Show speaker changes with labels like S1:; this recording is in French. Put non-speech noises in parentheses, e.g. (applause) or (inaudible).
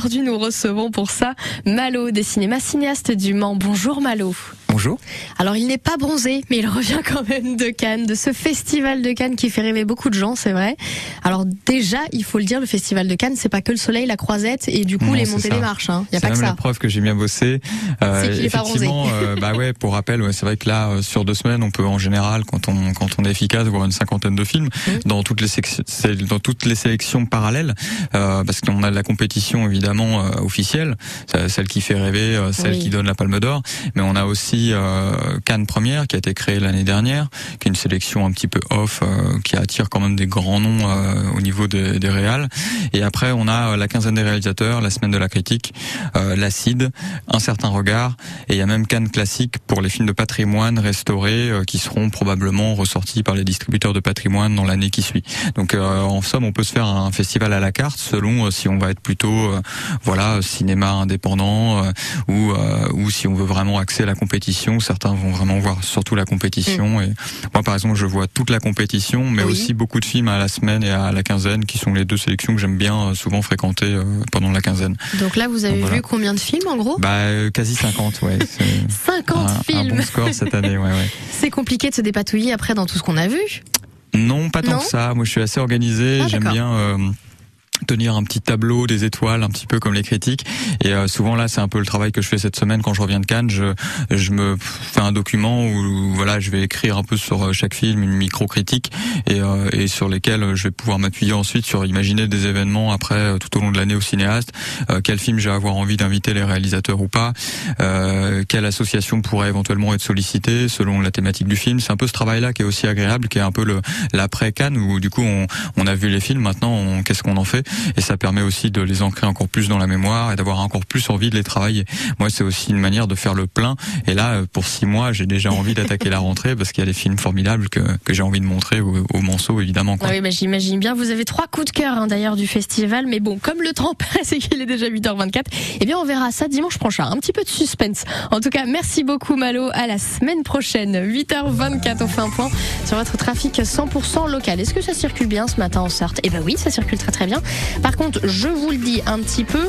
S1: aujourd'hui, nous recevons pour ça Malo, des cinémas cinéastes du Mans. Bonjour Malo.
S2: Bonjour.
S1: Alors il n'est pas bronzé, mais il revient quand même de Cannes, de ce festival de Cannes qui fait rêver beaucoup de gens, c'est vrai. Alors déjà, il faut le dire, le festival de Cannes, c'est pas que le soleil, la croisette et du coup
S2: Non,
S1: les montées des marches. Il hein. y a pas que
S2: même
S1: ça.
S2: la preuve que j'ai bien bossé. Euh,
S1: C'est qu'il est pas bronzé.
S2: effectivement, euh, (laughs) bah ouais, pour rappel, ouais, c'est vrai que là, euh, sur deux semaines, on peut en général, quand on quand on est efficace, voir une cinquantaine de films dans toutes les dans toutes les sélections parallèles, euh, parce qu'on a la compétition évidemment euh, officielle, celle qui fait rêver, celle
S1: Oui.
S2: qui donne la Palme d'Or, mais on a aussi euh, Cannes Première qui a été créée l'année dernière, qui est une sélection un petit peu off, euh, qui attire quand même des grands noms euh, au niveau des, des réals. Et après, on a la quinzaine des réalisateurs, la semaine de la critique, l'acide, un certain regard, et il y a même Cannes classique pour les films de patrimoine restaurés qui seront probablement ressortis par les distributeurs de patrimoine dans l'année qui suit. Donc en somme, on peut se faire un festival à la carte selon si on va être plutôt voilà cinéma indépendant ou ou si on veut vraiment axer la compétition. Certains vont vraiment voir surtout la compétition. Et moi, par exemple, je vois toute la compétition, mais
S1: Oui.
S2: aussi beaucoup de films à la semaine et à la quinzaine, qui sont les deux sélections que j'aime bien euh, souvent fréquenter euh, pendant la quinzaine.
S1: Donc là, vous avez
S2: Donc voilà.
S1: vu combien de films en gros?
S2: Bah euh, quasi 50, ouais. (laughs) C'est
S1: 50
S2: un, un
S1: films.
S2: bon score cette année, ouais, ouais. (laughs)
S1: C'est compliqué de se dépatouiller après dans tout ce qu'on a vu?
S2: Non, pas tant
S1: Non
S2: que ça. Moi, je suis assez organisé.
S1: Ah,
S2: J'aime bien. euh, tenir un petit tableau des étoiles un petit peu comme les critiques. Et euh, souvent là c'est un peu le travail que je fais cette semaine quand je reviens de Cannes. Je je me fais un document où voilà je vais écrire un peu sur euh, chaque film une micro critique et euh, et sur lesquels euh, je vais pouvoir m'appuyer ensuite sur imaginer des événements après euh, tout au long de l'année au cinéaste. Euh, quel film je vais avoir envie d'inviter les réalisateurs ou pas. Quelle association pourrait éventuellement être sollicitée selon la thématique du film. C'est un peu ce travail là qui est aussi agréable qui est un peu l'après Cannes où du coup on, on a vu les films. Maintenant qu'est-ce qu'on en fait? Et ça permet aussi de les ancrer encore plus dans la mémoire et d'avoir encore plus envie de les travailler moi c'est aussi une manière de faire le plein et là euh, pour six mois j'ai déjà envie d'attaquer la rentrée parce qu'il y a des films formidables que, que j'ai envie de montrer au, au Monceau évidemment quoi.
S1: Ah oui, bah, j'imagine bien. Vous avez trois coups de cœur hein, d'ailleurs du festival, mais bon, comme le temps (laughs) passe et qu'il est déjà 8h24, eh bien on verra ça dimanche prochain. Un petit peu de suspense. En tout cas, merci beaucoup Malo. À la semaine prochaine, 8h24. On fait un point sur votre trafic 100% local. Est-ce que ça circule bien ce matin en Sarthe? Eh ben oui, ça circule très très bien. Par contre, je vous le dis un petit peu,